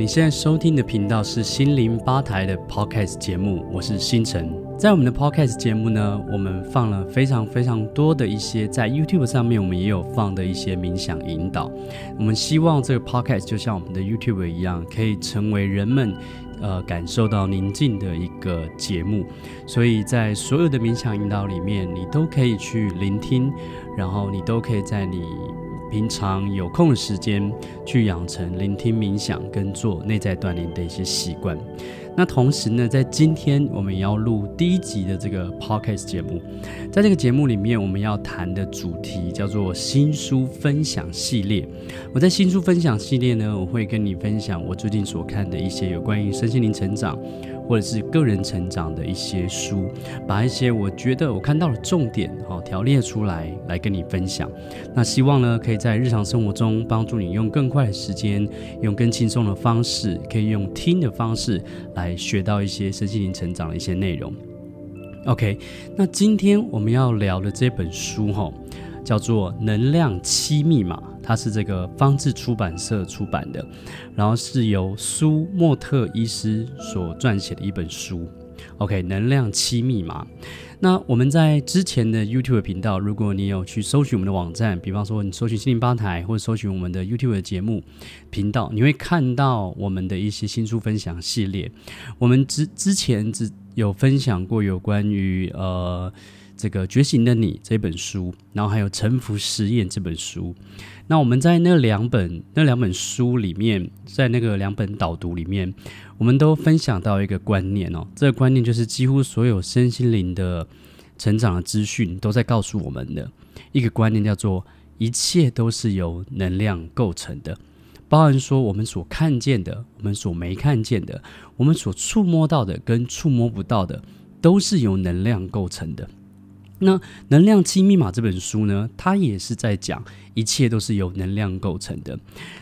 你现在收听的频道是心灵吧台的 Podcast 节目，我是星辰。在我们的 Podcast 节目呢，我们放了非常非常多的一些在 YouTube 上面，我们也有放的一些冥想引导。我们希望这个 Podcast 就像我们的 YouTube 一样，可以成为人们呃感受到宁静的一个节目。所以在所有的冥想引导里面，你都可以去聆听，然后你都可以在你。平常有空的时间去养成聆听冥想跟做内在锻炼的一些习惯。那同时呢，在今天我们也要录第一集的这个 podcast 节目，在这个节目里面，我们要谈的主题叫做新书分享系列。我在新书分享系列呢，我会跟你分享我最近所看的一些有关于身心灵成长。或者是个人成长的一些书，把一些我觉得我看到的重点哦条列出来，来跟你分享。那希望呢，可以在日常生活中帮助你用更快的时间，用更轻松的方式，可以用听的方式来学到一些身心灵成长的一些内容。OK，那今天我们要聊的这本书哈，叫做《能量七密码》。它是这个方智出版社出版的，然后是由苏莫特医师所撰写的一本书。OK，能量七密码。那我们在之前的 YouTube 频道，如果你有去搜寻我们的网站，比方说你搜寻心灵吧台，或者搜寻我们的 YouTube 的节目频道，你会看到我们的一些新书分享系列。我们之之前只有分享过有关于呃。这个觉醒的你这本书，然后还有臣服实验这本书。那我们在那两本那两本书里面，在那个两本导读里面，我们都分享到一个观念哦。这个观念就是几乎所有身心灵的成长的资讯都在告诉我们的一个观念，叫做一切都是由能量构成的，包含说我们所看见的，我们所没看见的，我们所触摸到的跟触摸不到的，都是由能量构成的。那《能量七密码》这本书呢，它也是在讲一切都是由能量构成的。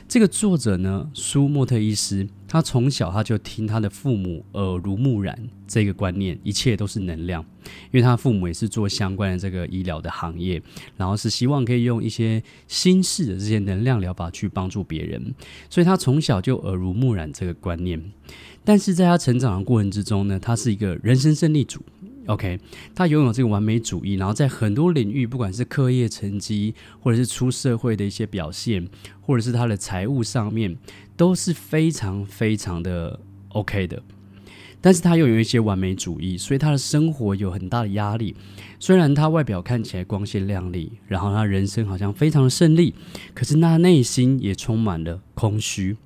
这个作者呢，苏莫特医师，他从小他就听他的父母耳濡目染这个观念，一切都是能量。因为他父母也是做相关的这个医疗的行业，然后是希望可以用一些新式的这些能量疗法去帮助别人，所以他从小就耳濡目染这个观念。但是在他成长的过程之中呢，他是一个人生胜利组。OK，他拥有这个完美主义，然后在很多领域，不管是课业成绩，或者是出社会的一些表现，或者是他的财务上面，都是非常非常的 OK 的。但是他又有一些完美主义，所以他的生活有很大的压力。虽然他外表看起来光鲜亮丽，然后他人生好像非常的胜利，可是他内心也充满了空虚。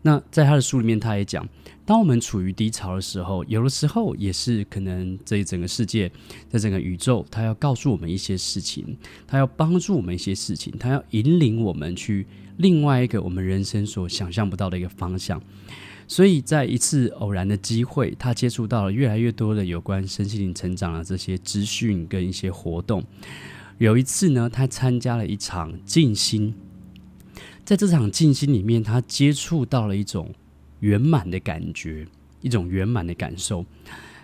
那在他的书里面，他也讲。当我们处于低潮的时候，有的时候也是可能这一整个世界，在整个宇宙，它要告诉我们一些事情，它要帮助我们一些事情，它要引领我们去另外一个我们人生所想象不到的一个方向。所以在一次偶然的机会，他接触到了越来越多的有关身心灵成长的这些资讯跟一些活动。有一次呢，他参加了一场静心，在这场静心里面，他接触到了一种。圆满的感觉，一种圆满的感受。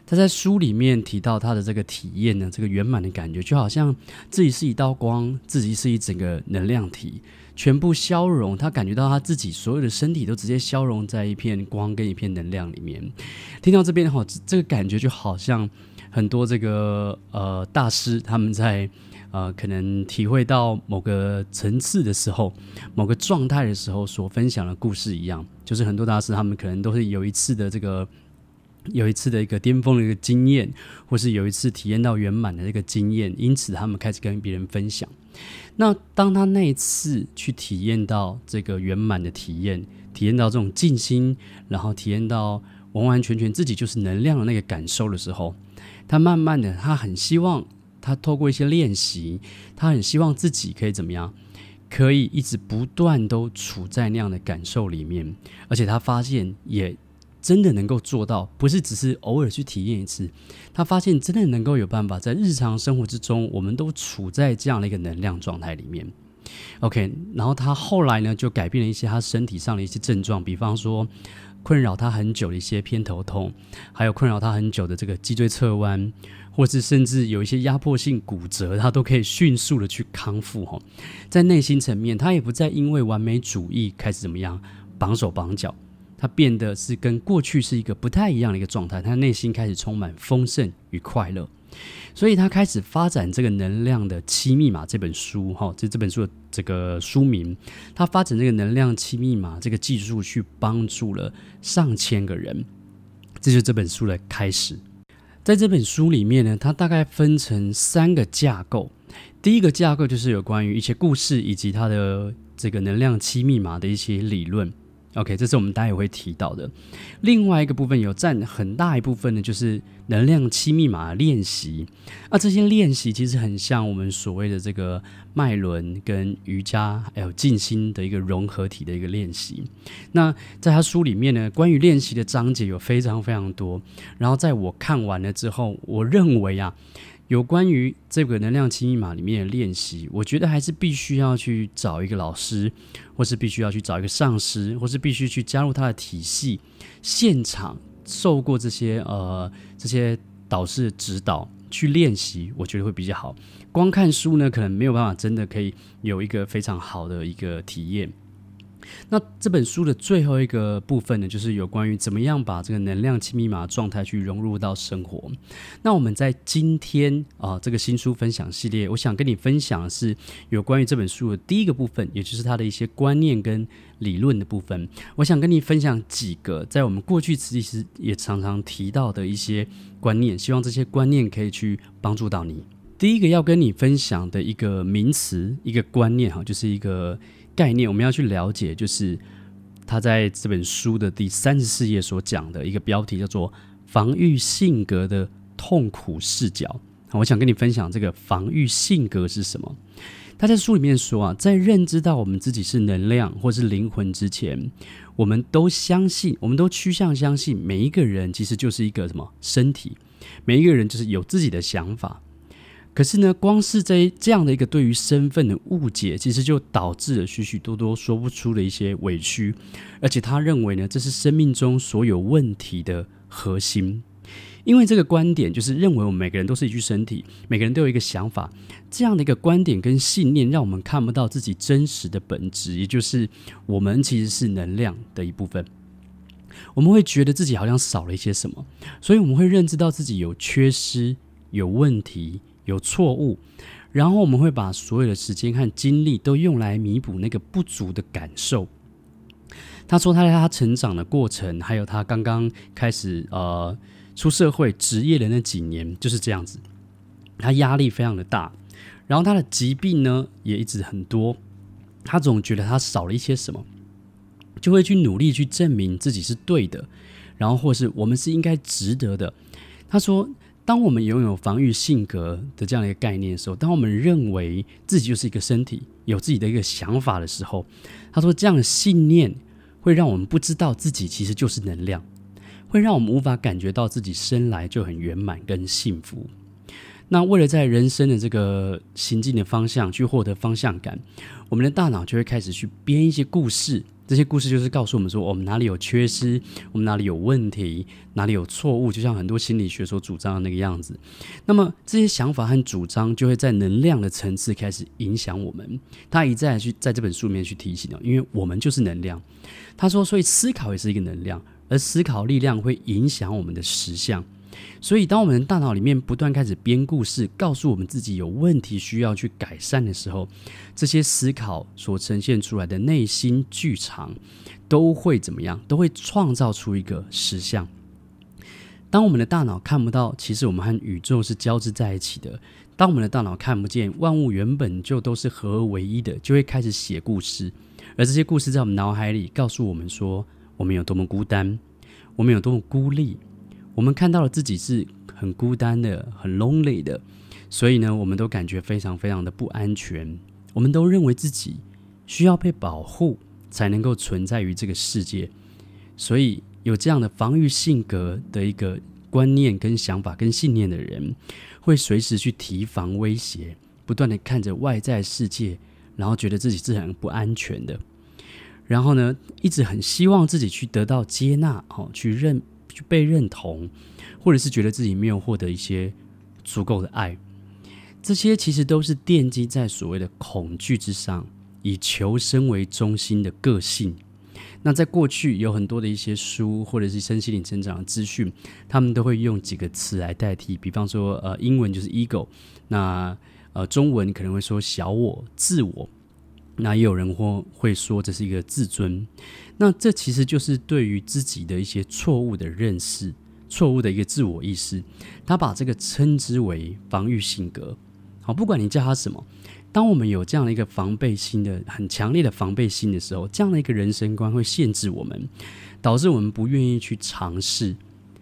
他在书里面提到他的这个体验呢，这个圆满的感觉就好像自己是一道光，自己是一整个能量体，全部消融。他感觉到他自己所有的身体都直接消融在一片光跟一片能量里面。听到这边的话，这个感觉就好像很多这个呃大师他们在。呃，可能体会到某个层次的时候，某个状态的时候，所分享的故事一样，就是很多大师他们可能都是有一次的这个，有一次的一个巅峰的一个经验，或是有一次体验到圆满的这个经验，因此他们开始跟别人分享。那当他那一次去体验到这个圆满的体验，体验到这种静心，然后体验到完完全全自己就是能量的那个感受的时候，他慢慢的，他很希望。他透过一些练习，他很希望自己可以怎么样，可以一直不断都处在那样的感受里面，而且他发现也真的能够做到，不是只是偶尔去体验一次，他发现真的能够有办法在日常生活之中，我们都处在这样的一个能量状态里面。OK，然后他后来呢，就改变了一些他身体上的一些症状，比方说困扰他很久的一些偏头痛，还有困扰他很久的这个脊椎侧弯。或是甚至有一些压迫性骨折，他都可以迅速的去康复哈。在内心层面，他也不再因为完美主义开始怎么样绑手绑脚，他变得是跟过去是一个不太一样的一个状态，他内心开始充满丰盛与快乐，所以他开始发展这个能量的七密码这本书，哈，这这本书的这个书名，他发展这个能量七密码这个技术，去帮助了上千个人，这就是这本书的开始。在这本书里面呢，它大概分成三个架构，第一个架构就是有关于一些故事以及它的这个能量期密码的一些理论。OK，这是我们待会会提到的。另外一个部分有占很大一部分呢，就是能量七密码练习。那这些练习其实很像我们所谓的这个脉轮跟瑜伽还有静心的一个融合体的一个练习。那在他书里面呢，关于练习的章节有非常非常多。然后在我看完了之后，我认为啊。有关于这个能量七密码里面的练习，我觉得还是必须要去找一个老师，或是必须要去找一个上师，或是必须去加入他的体系，现场受过这些呃这些导师的指导去练习，我觉得会比较好。光看书呢，可能没有办法真的可以有一个非常好的一个体验。那这本书的最后一个部分呢，就是有关于怎么样把这个能量七密码状态去融入到生活。那我们在今天啊、这个新书分享系列，我想跟你分享的是有关于这本书的第一个部分，也就是它的一些观念跟理论的部分。我想跟你分享几个在我们过去其实也常常提到的一些观念，希望这些观念可以去帮助到你。第一个要跟你分享的一个名词，一个观念哈，就是一个。概念我们要去了解，就是他在这本书的第三十四页所讲的一个标题叫做“防御性格的痛苦视角”。我想跟你分享这个防御性格是什么。他在书里面说啊，在认知到我们自己是能量或是灵魂之前，我们都相信，我们都趋向相信，每一个人其实就是一个什么身体，每一个人就是有自己的想法。可是呢，光是这这样的一个对于身份的误解，其实就导致了许许多多说不出的一些委屈，而且他认为呢，这是生命中所有问题的核心。因为这个观点就是认为我们每个人都是一具身体，每个人都有一个想法，这样的一个观点跟信念，让我们看不到自己真实的本质，也就是我们其实是能量的一部分。我们会觉得自己好像少了一些什么，所以我们会认知到自己有缺失、有问题。有错误，然后我们会把所有的时间和精力都用来弥补那个不足的感受。他说他在他成长的过程，还有他刚刚开始呃出社会职业的那几年就是这样子，他压力非常的大，然后他的疾病呢也一直很多，他总觉得他少了一些什么，就会去努力去证明自己是对的，然后或是我们是应该值得的。他说。当我们拥有防御性格的这样的一个概念的时候，当我们认为自己就是一个身体，有自己的一个想法的时候，他说这样的信念会让我们不知道自己其实就是能量，会让我们无法感觉到自己生来就很圆满跟幸福。那为了在人生的这个行进的方向去获得方向感，我们的大脑就会开始去编一些故事。这些故事就是告诉我们说，我们哪里有缺失，我们哪里有问题，哪里有错误，就像很多心理学所主张的那个样子。那么这些想法和主张就会在能量的层次开始影响我们。他一再去在这本书里面去提醒了，因为我们就是能量。他说，所以思考也是一个能量，而思考力量会影响我们的实相。所以，当我们的大脑里面不断开始编故事，告诉我们自己有问题需要去改善的时候，这些思考所呈现出来的内心剧场，都会怎么样？都会创造出一个实像。当我们的大脑看不到，其实我们和宇宙是交织在一起的；当我们的大脑看不见，万物原本就都是合而为一的，就会开始写故事。而这些故事在我们脑海里告诉我们说，我们有多么孤单，我们有多么孤立。我们看到了自己是很孤单的、很 lonely 的，所以呢，我们都感觉非常非常的不安全。我们都认为自己需要被保护，才能够存在于这个世界。所以，有这样的防御性格的一个观念、跟想法、跟信念的人，会随时去提防威胁，不断的看着外在世界，然后觉得自己是很不安全的。然后呢，一直很希望自己去得到接纳，哦，去认。去被认同，或者是觉得自己没有获得一些足够的爱，这些其实都是奠基在所谓的恐惧之上，以求生为中心的个性。那在过去有很多的一些书或者是身心灵成长的资讯，他们都会用几个词来代替，比方说呃英文就是 ego，那呃中文可能会说小我、自我，那也有人会会说这是一个自尊，那这其实就是对于自己的一些错误的认识、错误的一个自我意识，他把这个称之为防御性格。好，不管你叫他什么。当我们有这样的一个防备心的很强烈的防备心的时候，这样的一个人生观会限制我们，导致我们不愿意去尝试，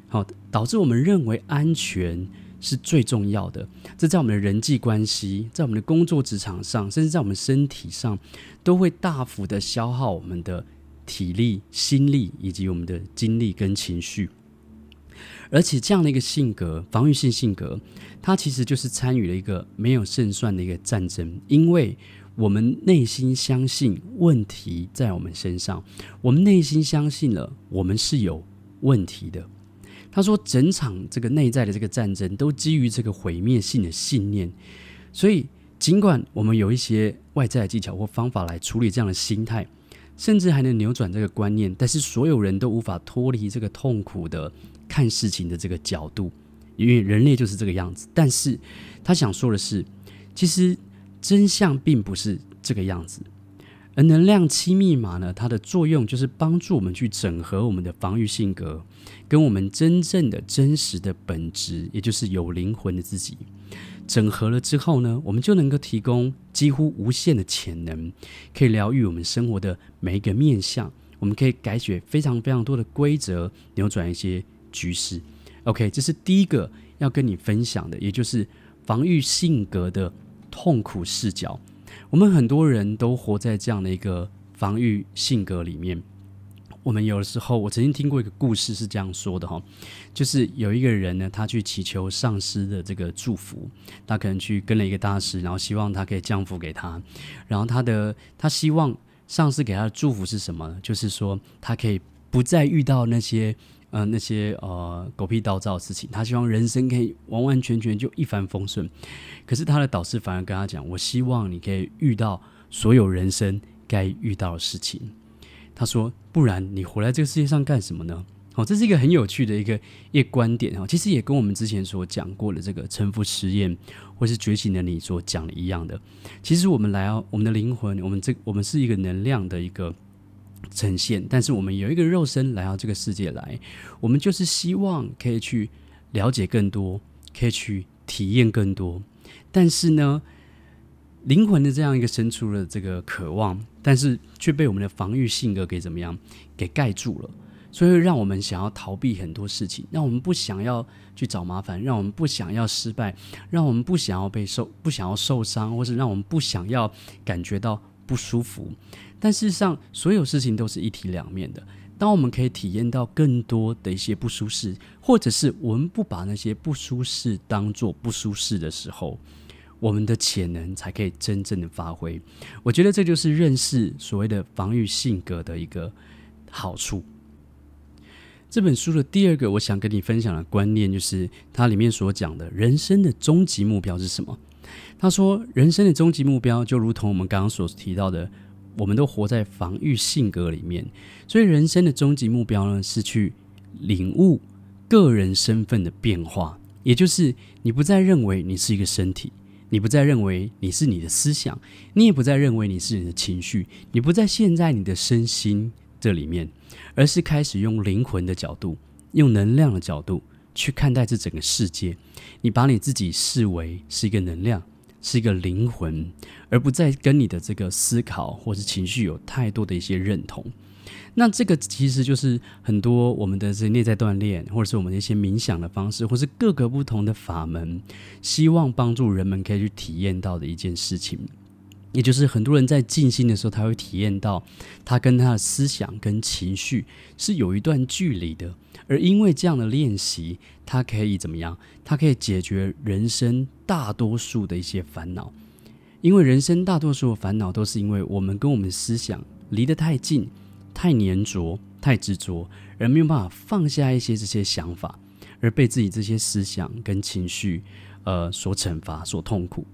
好，导致我们认为安全是最重要的。这在我们的人际关系，在我们的工作职场上，甚至在我们身体上，都会大幅的消耗我们的体力、心力以及我们的精力跟情绪。而且这样的一个性格，防御性性格，它其实就是参与了一个没有胜算的一个战争，因为我们内心相信问题在我们身上，我们内心相信了我们是有问题的。他说，整场这个内在的这个战争都基于这个毁灭性的信念，所以尽管我们有一些外在的技巧或方法来处理这样的心态，甚至还能扭转这个观念，但是所有人都无法脱离这个痛苦的。看事情的这个角度，因为人类就是这个样子。但是他想说的是，其实真相并不是这个样子。而能量七密码呢，它的作用就是帮助我们去整合我们的防御性格，跟我们真正的真实的本质，也就是有灵魂的自己。整合了之后呢，我们就能够提供几乎无限的潜能，可以疗愈我们生活的每一个面向。我们可以改写非常非常多的规则，扭转一些。局势，OK，这是第一个要跟你分享的，也就是防御性格的痛苦视角。我们很多人都活在这样的一个防御性格里面。我们有的时候，我曾经听过一个故事是这样说的哈，就是有一个人呢，他去祈求上师的这个祝福，他可能去跟了一个大师，然后希望他可以降福给他，然后他的他希望上师给他的祝福是什么呢？就是说他可以不再遇到那些。呃，那些呃狗屁倒灶的事情，他希望人生可以完完全全就一帆风顺。可是他的导师反而跟他讲：“我希望你可以遇到所有人生该遇到的事情。”他说：“不然你活在这个世界上干什么呢？”、哦，这是一个很有趣的一个一个观点哈。其实也跟我们之前所讲过的这个沉浮实验或是觉醒的你所讲的一样的。其实我们来到我们的灵魂，我们这我们是一个能量的一个。呈现，但是我们有一个肉身来到这个世界来，我们就是希望可以去了解更多，可以去体验更多。但是呢，灵魂的这样一个深处的这个渴望，但是却被我们的防御性格给怎么样给盖住了，所以让我们想要逃避很多事情，让我们不想要去找麻烦，让我们不想要失败，让我们不想要被受，不想要受伤，或是让我们不想要感觉到不舒服。但事实上，所有事情都是一体两面的。当我们可以体验到更多的一些不舒适，或者是我们不把那些不舒适当做不舒适的时候，我们的潜能才可以真正的发挥。我觉得这就是认识所谓的防御性格的一个好处。这本书的第二个我想跟你分享的观念，就是它里面所讲的人生的终极目标是什么？他说，人生的终极目标就如同我们刚刚所提到的。我们都活在防御性格里面，所以人生的终极目标呢，是去领悟个人身份的变化，也就是你不再认为你是一个身体，你不再认为你是你的思想，你也不再认为你是你的情绪，你不再陷在你的身心这里面，而是开始用灵魂的角度，用能量的角度去看待这整个世界，你把你自己视为是一个能量。是一个灵魂，而不再跟你的这个思考或是情绪有太多的一些认同。那这个其实就是很多我们的这内在锻炼，或者是我们的一些冥想的方式，或是各个不同的法门，希望帮助人们可以去体验到的一件事情。也就是很多人在静心的时候，他会体验到他跟他的思想跟情绪是有一段距离的，而因为这样的练习，它可以怎么样？它可以解决人生大多数的一些烦恼。因为人生大多数的烦恼都是因为我们跟我们的思想离得太近、太黏着、太执着，而没有办法放下一些这些想法，而被自己这些思想跟情绪呃所惩罚、所痛苦。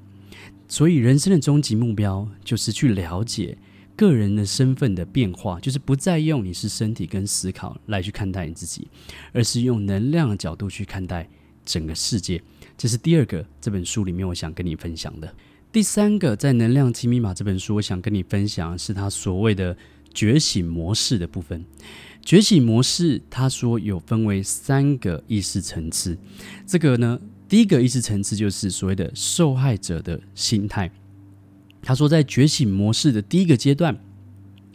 所以，人生的终极目标就是去了解个人的身份的变化，就是不再用你是身体跟思考来去看待你自己，而是用能量的角度去看待整个世界。这是第二个这本书里面我想跟你分享的。第三个，在《能量金密码》这本书，我想跟你分享的是他所谓的觉醒模式的部分。觉醒模式，他说有分为三个意识层次。这个呢，第一个意识层次就是所谓的受害者的心态。他说，在觉醒模式的第一个阶段，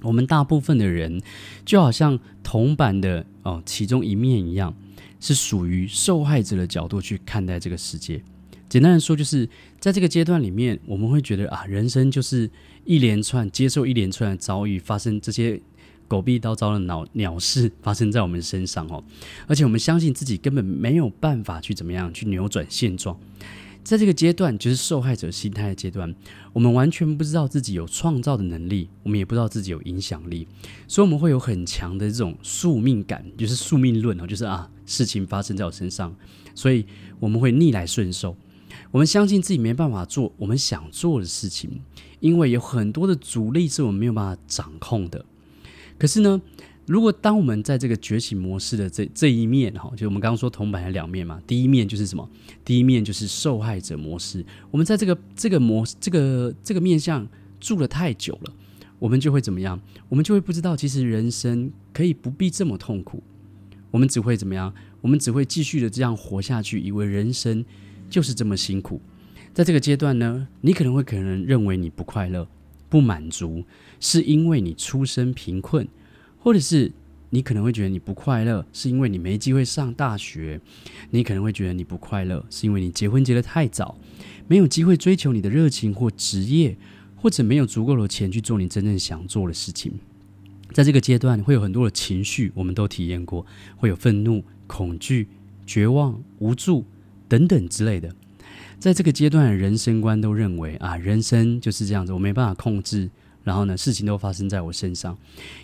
我们大部分的人就好像铜板的哦其中一面一样，是属于受害者的角度去看待这个世界。简单的说，就是在这个阶段里面，我们会觉得啊，人生就是一连串接受一连串的遭遇，发生这些。狗屁倒灶的鸟鸟事发生在我们身上哦，而且我们相信自己根本没有办法去怎么样去扭转现状。在这个阶段，就是受害者心态的阶段，我们完全不知道自己有创造的能力，我们也不知道自己有影响力，所以我们会有很强的这种宿命感，就是宿命论哦，就是啊，事情发生在我身上，所以我们会逆来顺受。我们相信自己没办法做我们想做的事情，因为有很多的阻力是我们没有办法掌控的。可是呢，如果当我们在这个觉醒模式的这这一面哈，就我们刚刚说铜板的两面嘛，第一面就是什么？第一面就是受害者模式。我们在这个这个模这个这个面向住了太久了，我们就会怎么样？我们就会不知道，其实人生可以不必这么痛苦。我们只会怎么样？我们只会继续的这样活下去，以为人生就是这么辛苦。在这个阶段呢，你可能会可能认为你不快乐。不满足，是因为你出身贫困，或者是你可能会觉得你不快乐，是因为你没机会上大学。你可能会觉得你不快乐，是因为你结婚结得太早，没有机会追求你的热情或职业，或者没有足够的钱去做你真正想做的事情。在这个阶段，会有很多的情绪，我们都体验过，会有愤怒、恐惧、绝望、无助等等之类的。在这个阶段人生观都认为啊，人生就是这样子，我没办法控制，然后呢，事情都发生在我身上。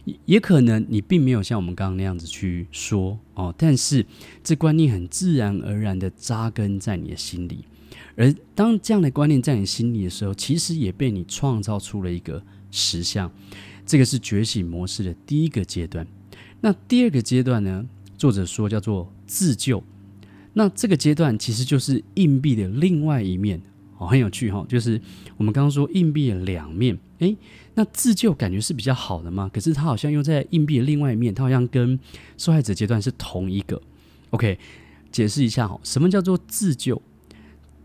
也也可能你并没有像我们刚刚那样子去说哦，但是这观念很自然而然的扎根在你的心里。而当这样的观念在你心里的时候，其实也被你创造出了一个实相。这个是觉醒模式的第一个阶段。那第二个阶段呢？作者说叫做自救。那这个阶段其实就是硬币的另外一面，哦，很有趣哈。就是我们刚刚说硬币的两面，诶，那自救感觉是比较好的嘛？可是他好像又在硬币的另外一面，他好像跟受害者阶段是同一个。OK，解释一下哈，什么叫做自救？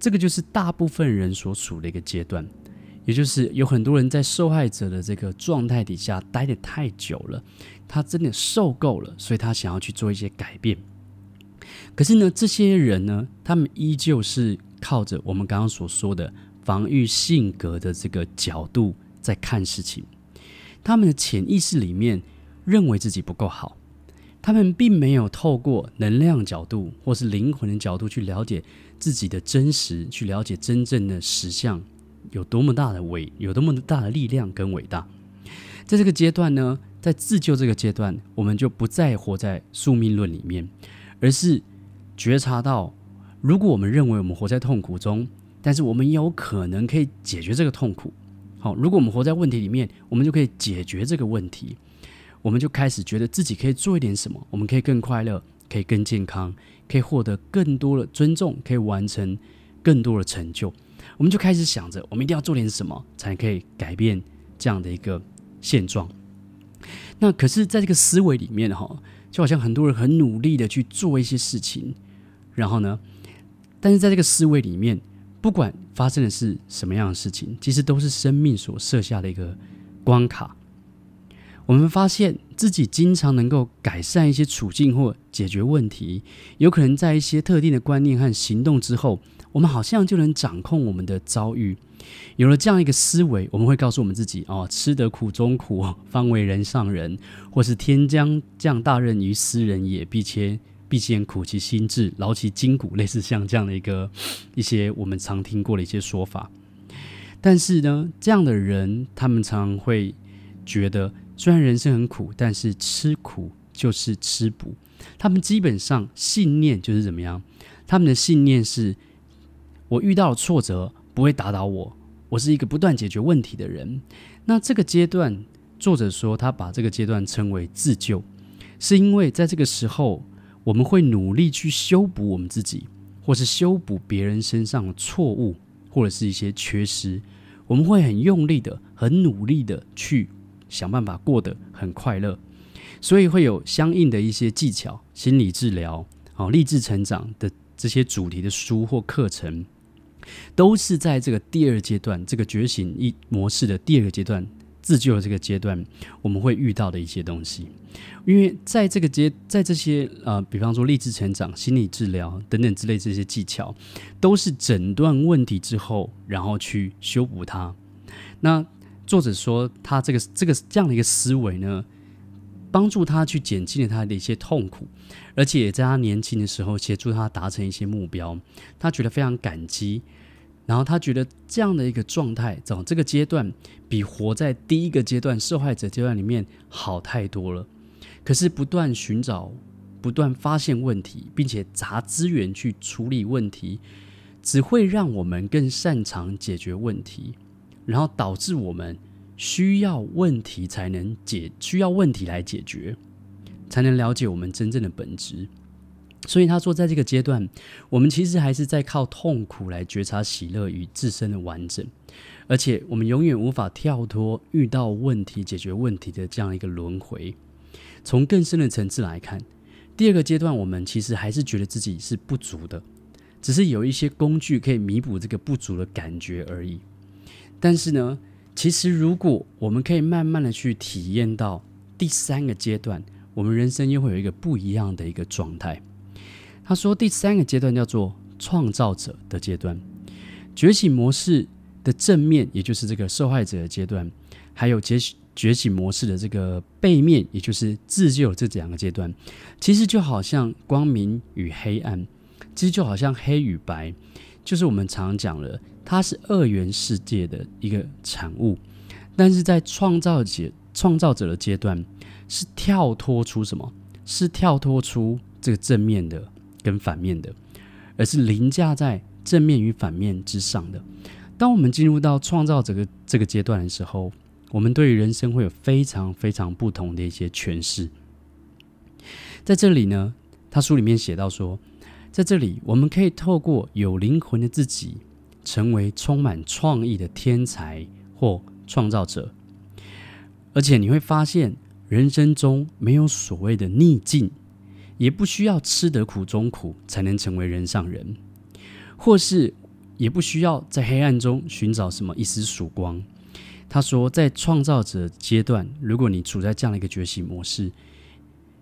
这个就是大部分人所处的一个阶段，也就是有很多人在受害者的这个状态底下待得太久了，他真的受够了，所以他想要去做一些改变。可是呢，这些人呢，他们依旧是靠着我们刚刚所说的防御性格的这个角度在看事情。他们的潜意识里面认为自己不够好，他们并没有透过能量角度或是灵魂的角度去了解自己的真实，去了解真正的实相有多么大的伟，有多么大的力量跟伟大。在这个阶段呢，在自救这个阶段，我们就不再活在宿命论里面，而是。觉察到，如果我们认为我们活在痛苦中，但是我们有可能可以解决这个痛苦。好，如果我们活在问题里面，我们就可以解决这个问题。我们就开始觉得自己可以做一点什么，我们可以更快乐，可以更健康，可以获得更多的尊重，可以完成更多的成就。我们就开始想着，我们一定要做点什么，才可以改变这样的一个现状。那可是，在这个思维里面，哈，就好像很多人很努力的去做一些事情。然后呢，但是在这个思维里面，不管发生的是什么样的事情，其实都是生命所设下的一个关卡。我们发现自己经常能够改善一些处境或解决问题，有可能在一些特定的观念和行动之后，我们好像就能掌控我们的遭遇。有了这样一个思维，我们会告诉我们自己：哦，吃得苦中苦，方为人上人，或是天将降大任于斯人也，必先。必先苦其心志，劳其筋骨，类似像这样的一个 一些我们常听过的一些说法。但是呢，这样的人他们常会觉得，虽然人生很苦，但是吃苦就是吃补。他们基本上信念就是怎么样？他们的信念是：我遇到挫折不会打倒我，我是一个不断解决问题的人。那这个阶段作者说他把这个阶段称为自救，是因为在这个时候，我们会努力去修补我们自己，或是修补别人身上的错误，或者是一些缺失。我们会很用力的、很努力的去想办法过得很快乐，所以会有相应的一些技巧、心理治疗、哦，励志成长的这些主题的书或课程，都是在这个第二阶段，这个觉醒一模式的第二个阶段，自救的这个阶段，我们会遇到的一些东西。因为在这个阶，在这些呃，比方说励志成长、心理治疗等等之类这些技巧，都是诊断问题之后，然后去修补它。那作者说，他这个这个这样的一个思维呢，帮助他去减轻了他的一些痛苦，而且在他年轻的时候协助他达成一些目标，他觉得非常感激。然后他觉得这样的一个状态，走这个阶段，比活在第一个阶段受害者阶段里面好太多了。可是不断寻找、不断发现问题，并且砸资源去处理问题，只会让我们更擅长解决问题，然后导致我们需要问题才能解，需要问题来解决，才能了解我们真正的本质。所以他说，在这个阶段，我们其实还是在靠痛苦来觉察喜乐与自身的完整，而且我们永远无法跳脱遇到问题、解决问题的这样一个轮回。从更深的层次来看，第二个阶段，我们其实还是觉得自己是不足的，只是有一些工具可以弥补这个不足的感觉而已。但是呢，其实如果我们可以慢慢的去体验到第三个阶段，我们人生又会有一个不一样的一个状态。他说，第三个阶段叫做创造者的阶段，觉醒模式的正面，也就是这个受害者的阶段，还有觉觉醒模式的这个背面，也就是自救这两个阶段，其实就好像光明与黑暗，其实就好像黑与白，就是我们常讲了，它是二元世界的一个产物，但是在创造者创造者的阶段，是跳脱出什么？是跳脱出这个正面的。跟反面的，而是凌驾在正面与反面之上的。当我们进入到创造这个这个阶段的时候，我们对于人生会有非常非常不同的一些诠释。在这里呢，他书里面写到说，在这里我们可以透过有灵魂的自己，成为充满创意的天才或创造者，而且你会发现，人生中没有所谓的逆境。也不需要吃得苦中苦才能成为人上人，或是也不需要在黑暗中寻找什么一丝曙光。他说，在创造者阶段，如果你处在这样的一个觉醒模式，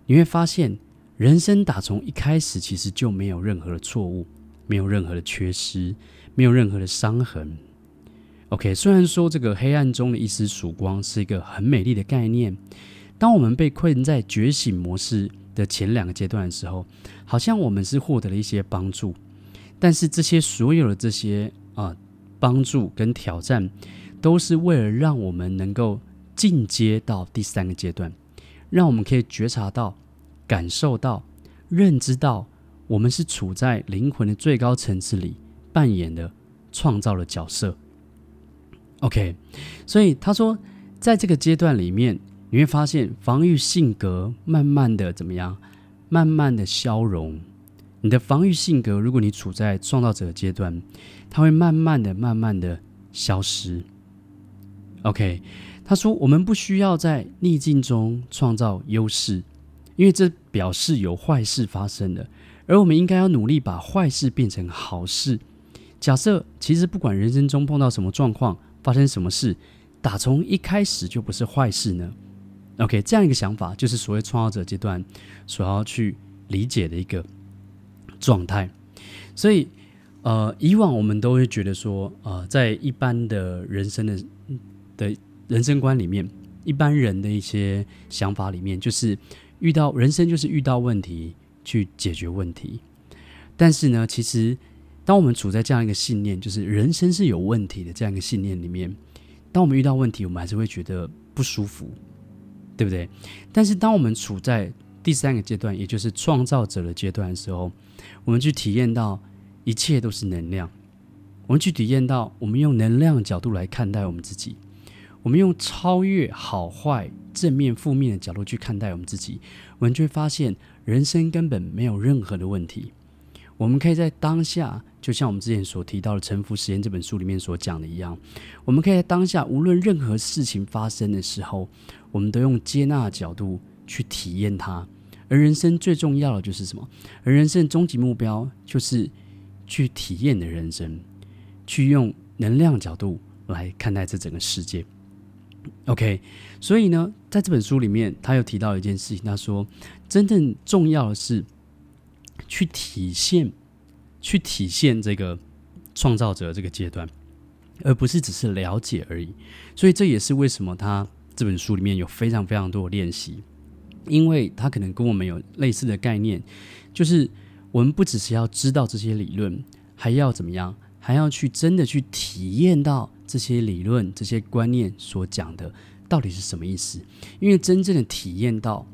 你会发现人生打从一开始其实就没有任何的错误，没有任何的缺失，没有任何的伤痕。OK，虽然说这个黑暗中的一丝曙光是一个很美丽的概念，当我们被困在觉醒模式的前两个阶段的时候，好像我们是获得了一些帮助，但是这些所有的这些啊帮助跟挑战，都是为了让我们能够进阶到第三个阶段，让我们可以觉察到、感受到、认知到，我们是处在灵魂的最高层次里扮演的创造的角色。OK，所以他说，在这个阶段里面。你会发现，防御性格慢慢的怎么样？慢慢的消融。你的防御性格，如果你处在创造者阶段，它会慢慢的、慢慢的消失。OK，他说，我们不需要在逆境中创造优势，因为这表示有坏事发生了，而我们应该要努力把坏事变成好事。假设其实不管人生中碰到什么状况，发生什么事，打从一开始就不是坏事呢？OK，这样一个想法就是所谓创造者阶段所要去理解的一个状态。所以，呃，以往我们都会觉得说，呃，在一般的人生的的人生观里面，一般人的一些想法里面，就是遇到人生就是遇到问题去解决问题。但是呢，其实当我们处在这样一个信念，就是人生是有问题的这样一个信念里面，当我们遇到问题，我们还是会觉得不舒服。对不对？但是当我们处在第三个阶段，也就是创造者的阶段的时候，我们去体验到一切都是能量。我们去体验到，我们用能量的角度来看待我们自己，我们用超越好坏、正面、负面的角度去看待我们自己，我们就会发现人生根本没有任何的问题。我们可以在当下，就像我们之前所提到的《沉浮实验》这本书里面所讲的一样，我们可以在当下，无论任何事情发生的时候，我们都用接纳的角度去体验它。而人生最重要的就是什么？而人生终极目标就是去体验的人生，去用能量角度来看待这整个世界。OK，所以呢，在这本书里面，他又提到一件事情，他说，真正重要的是。去体现，去体现这个创造者这个阶段，而不是只是了解而已。所以这也是为什么他这本书里面有非常非常多的练习，因为他可能跟我们有类似的概念，就是我们不只是要知道这些理论，还要怎么样，还要去真的去体验到这些理论、这些观念所讲的到底是什么意思。因为真正的体验到，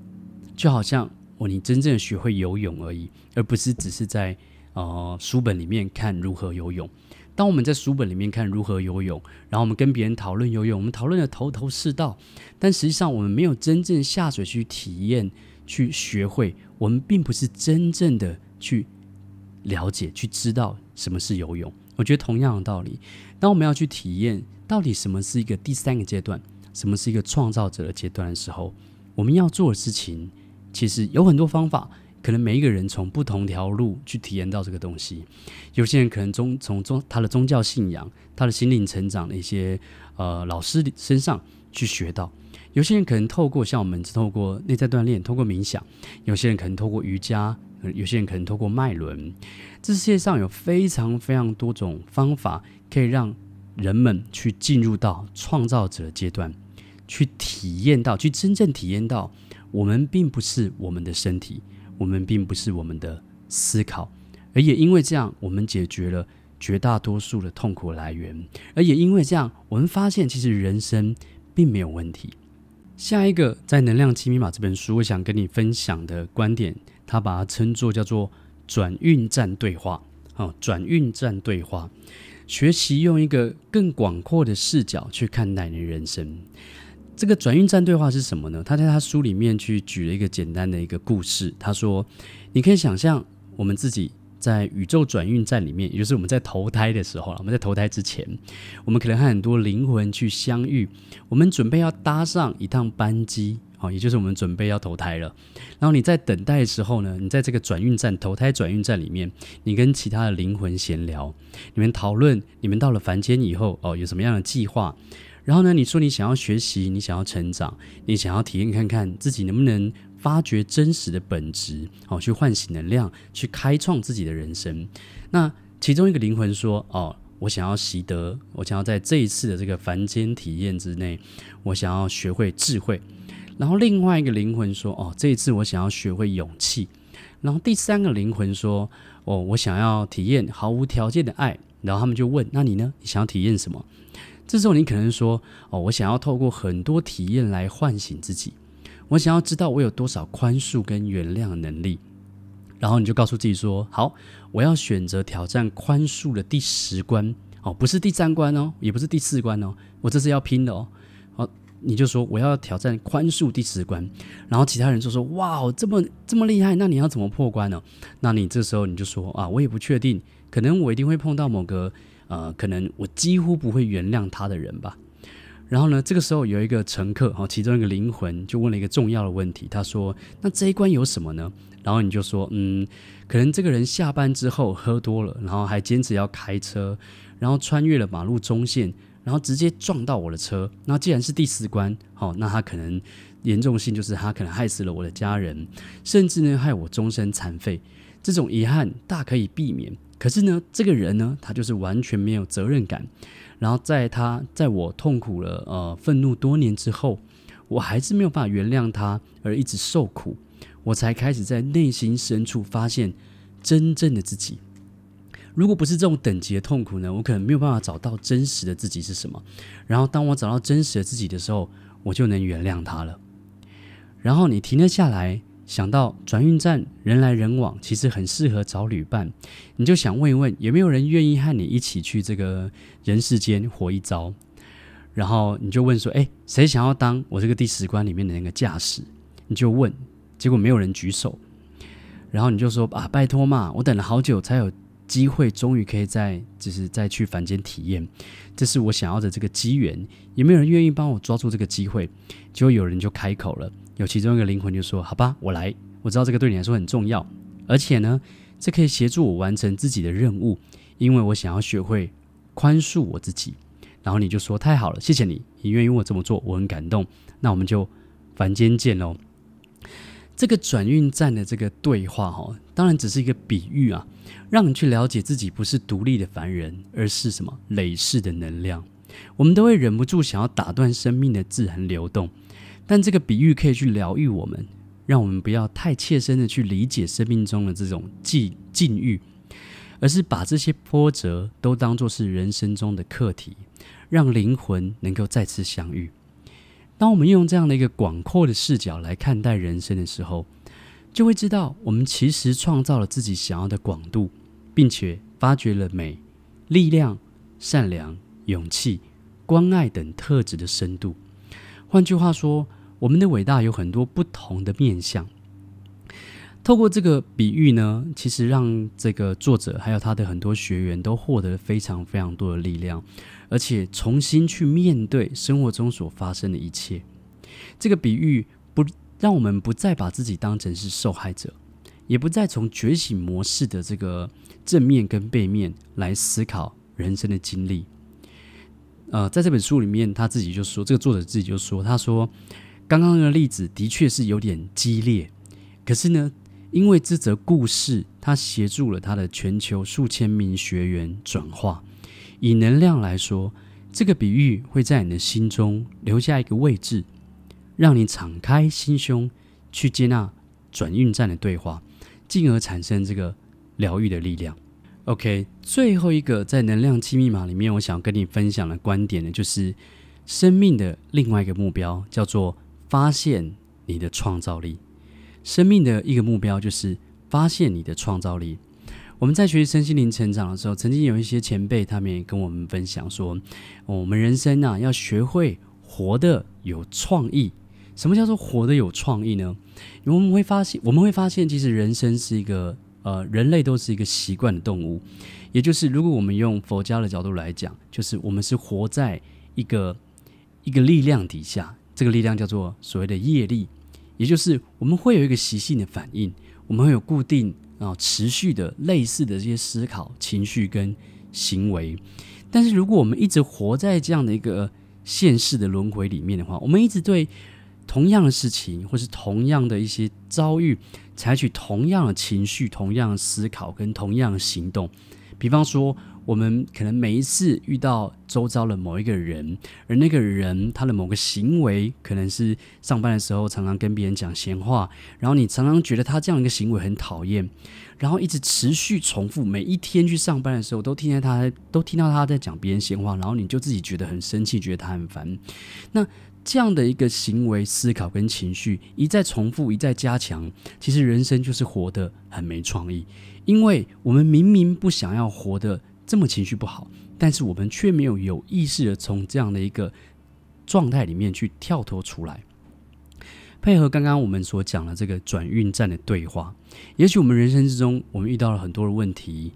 就好像我。你真正的学会游泳而已，而不是只是在呃书本里面看如何游泳。当我们在书本里面看如何游泳，然后我们跟别人讨论游泳，我们讨论的头头是道，但实际上我们没有真正下水去体验、去学会。我们并不是真正的去了解、去知道什么是游泳。我觉得同样的道理，当我们要去体验到底什么是一个第三个阶段，什么是一个创造者的阶段的时候，我们要做的事情。其实有很多方法，可能每一个人从不同条路去体验到这个东西。有些人可能宗从宗他的宗教信仰、他的心灵成长的一些呃老师身上去学到；有些人可能透过像我们透过内在锻炼、透过冥想；有些人可能透过瑜伽；有些人可能透过脉轮。这世界上有非常非常多种方法，可以让人们去进入到创造者阶段，去体验到，去真正体验到。我们并不是我们的身体，我们并不是我们的思考，而也因为这样，我们解决了绝大多数的痛苦来源，而也因为这样，我们发现其实人生并没有问题。下一个在《能量七密码》这本书，我想跟你分享的观点，他把它称作叫做转运站对话。哦，转运站对话，学习用一个更广阔的视角去看待你的人生。这个转运站对话是什么呢？他在他书里面去举了一个简单的一个故事。他说：“你可以想象我们自己在宇宙转运站里面，也就是我们在投胎的时候，我们在投胎之前，我们可能和很多灵魂去相遇。我们准备要搭上一趟班机，哦，也就是我们准备要投胎了。然后你在等待的时候呢，你在这个转运站、投胎转运站里面，你跟其他的灵魂闲聊，你们讨论你们到了凡间以后哦，有什么样的计划。”然后呢，你说你想要学习，你想要成长，你想要体验看看自己能不能发掘真实的本质，哦，去唤醒能量，去开创自己的人生。那其中一个灵魂说：“哦，我想要习得，我想要在这一次的这个凡间体验之内，我想要学会智慧。”然后另外一个灵魂说：“哦，这一次我想要学会勇气。”然后第三个灵魂说：“哦，我想要体验毫无条件的爱。”然后他们就问：“那你呢？你想要体验什么？”这时候你可能说：“哦，我想要透过很多体验来唤醒自己，我想要知道我有多少宽恕跟原谅能力。”然后你就告诉自己说：“好，我要选择挑战宽恕的第十关哦，不是第三关哦，也不是第四关哦，我这是要拼的哦。”好，你就说我要挑战宽恕第十关，然后其他人就说：“哇，这么这么厉害，那你要怎么破关呢？”那你这时候你就说：“啊，我也不确定，可能我一定会碰到某个。”呃，可能我几乎不会原谅他的人吧。然后呢，这个时候有一个乘客，哈，其中一个灵魂就问了一个重要的问题，他说：“那这一关有什么呢？”然后你就说：“嗯，可能这个人下班之后喝多了，然后还坚持要开车，然后穿越了马路中线，然后直接撞到我的车。那既然是第四关，好，那他可能严重性就是他可能害死了我的家人，甚至呢害我终身残废。这种遗憾大可以避免。”可是呢，这个人呢，他就是完全没有责任感。然后在他在我痛苦了呃愤怒多年之后，我还是没有办法原谅他，而一直受苦。我才开始在内心深处发现真正的自己。如果不是这种等级的痛苦呢，我可能没有办法找到真实的自己是什么。然后当我找到真实的自己的时候，我就能原谅他了。然后你停了下来。想到转运站人来人往，其实很适合找旅伴。你就想问一问，有没有人愿意和你一起去这个人世间活一遭？然后你就问说：“哎，谁想要当我这个第十关里面的那个驾驶？”你就问，结果没有人举手。然后你就说：“啊，拜托嘛，我等了好久才有机会，终于可以再就是再去凡间体验，这是我想要的这个机缘。有没有人愿意帮我抓住这个机会？”结果有人就开口了，有其中一个灵魂就说：“好吧，我来。我知道这个对你来说很重要，而且呢，这可以协助我完成自己的任务，因为我想要学会宽恕我自己。”然后你就说：“太好了，谢谢你，你愿意为我这么做，我很感动。那我们就凡间见喽。”这个转运站的这个对话，哈，当然只是一个比喻啊，让你去了解自己不是独立的凡人，而是什么累世的能量。我们都会忍不住想要打断生命的自然流动，但这个比喻可以去疗愈我们，让我们不要太切身的去理解生命中的这种境境遇，而是把这些波折都当作是人生中的课题。让灵魂能够再次相遇。当我们用这样的一个广阔的视角来看待人生的时候，就会知道我们其实创造了自己想要的广度，并且发掘了美、力量、善良、勇气、关爱等特质的深度。换句话说，我们的伟大有很多不同的面向。透过这个比喻呢，其实让这个作者还有他的很多学员都获得了非常非常多的力量。而且重新去面对生活中所发生的一切，这个比喻不让我们不再把自己当成是受害者，也不再从觉醒模式的这个正面跟背面来思考人生的经历。呃，在这本书里面，他自己就说，这个作者自己就说，他说刚刚那个例子的确是有点激烈，可是呢，因为这则故事，他协助了他的全球数千名学员转化。以能量来说，这个比喻会在你的心中留下一个位置，让你敞开心胸去接纳转运站的对话，进而产生这个疗愈的力量。OK，最后一个在能量七密码里面，我想跟你分享的观点呢，就是生命的另外一个目标叫做发现你的创造力。生命的一个目标就是发现你的创造力。我们在学习身心灵成长的时候，曾经有一些前辈，他们也跟我们分享说，我们人生啊，要学会活得有创意。什么叫做活得有创意呢？我们会发现，我们会发现，其实人生是一个呃，人类都是一个习惯的动物。也就是，如果我们用佛家的角度来讲，就是我们是活在一个一个力量底下，这个力量叫做所谓的业力。也就是，我们会有一个习性的反应，我们会有固定。啊，持续的类似的这些思考、情绪跟行为，但是如果我们一直活在这样的一个现世的轮回里面的话，我们一直对同样的事情或是同样的一些遭遇，采取同样的情绪、同样的思考跟同样的行动，比方说。我们可能每一次遇到周遭的某一个人，而那个人他的某个行为，可能是上班的时候常常跟别人讲闲话，然后你常常觉得他这样一个行为很讨厌，然后一直持续重复，每一天去上班的时候都听见他都听到他在讲别人闲话，然后你就自己觉得很生气，觉得他很烦。那这样的一个行为、思考跟情绪一再重复、一再加强，其实人生就是活得很没创意，因为我们明明不想要活得。这么情绪不好，但是我们却没有有意识的从这样的一个状态里面去跳脱出来，配合刚刚我们所讲的这个转运站的对话。也许我们人生之中，我们遇到了很多的问题，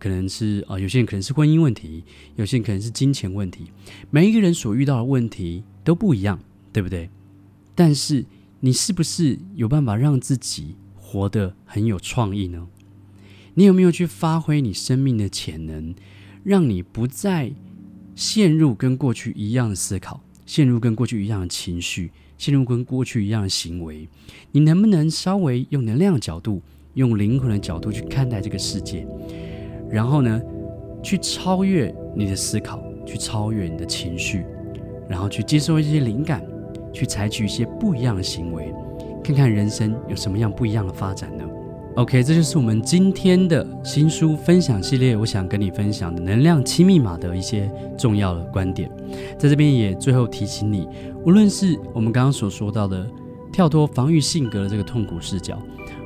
可能是啊、有些人可能是婚姻问题，有些人可能是金钱问题。每一个人所遇到的问题都不一样，对不对？但是你是不是有办法让自己活得很有创意呢？你有没有去发挥你生命的潜能，让你不再陷入跟过去一样的思考，陷入跟过去一样的情绪，陷入跟过去一样的行为？你能不能稍微用能量的角度，用灵魂的角度去看待这个世界？然后呢，去超越你的思考，去超越你的情绪，然后去接受一些灵感，去采取一些不一样的行为，看看人生有什么样不一样的发展呢？OK，这就是我们今天的新书分享系列。我想跟你分享的能量七密码的一些重要的观点，在这边也最后提醒你，无论是我们刚刚所说到的跳脱防御性格的这个痛苦视角，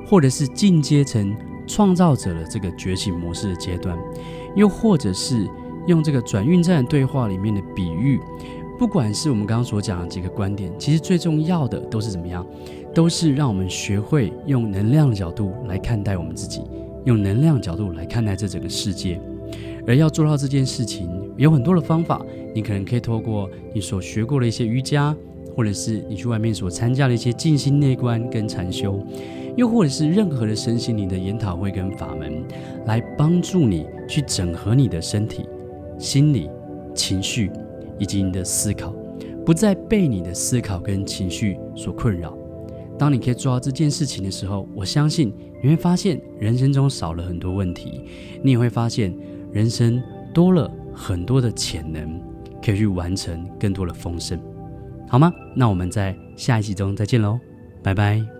或者是进阶成创造者的这个觉醒模式的阶段，又或者是用这个转运站对话里面的比喻，不管是我们刚刚所讲的几个观点，其实最重要的都是怎么样？都是让我们学会用能量的角度来看待我们自己，用能量角度来看待这整个世界。而要做到这件事情，有很多的方法。你可能可以透过你所学过的一些瑜伽，或者是你去外面所参加的一些静心内观跟禅修，又或者是任何的身心灵的研讨会跟法门，来帮助你去整合你的身体、心理、情绪以及你的思考，不再被你的思考跟情绪所困扰。当你可以做到这件事情的时候，我相信你会发现人生中少了很多问题，你也会发现人生多了很多的潜能，可以去完成更多的丰盛，好吗？那我们在下一集中再见喽，拜拜。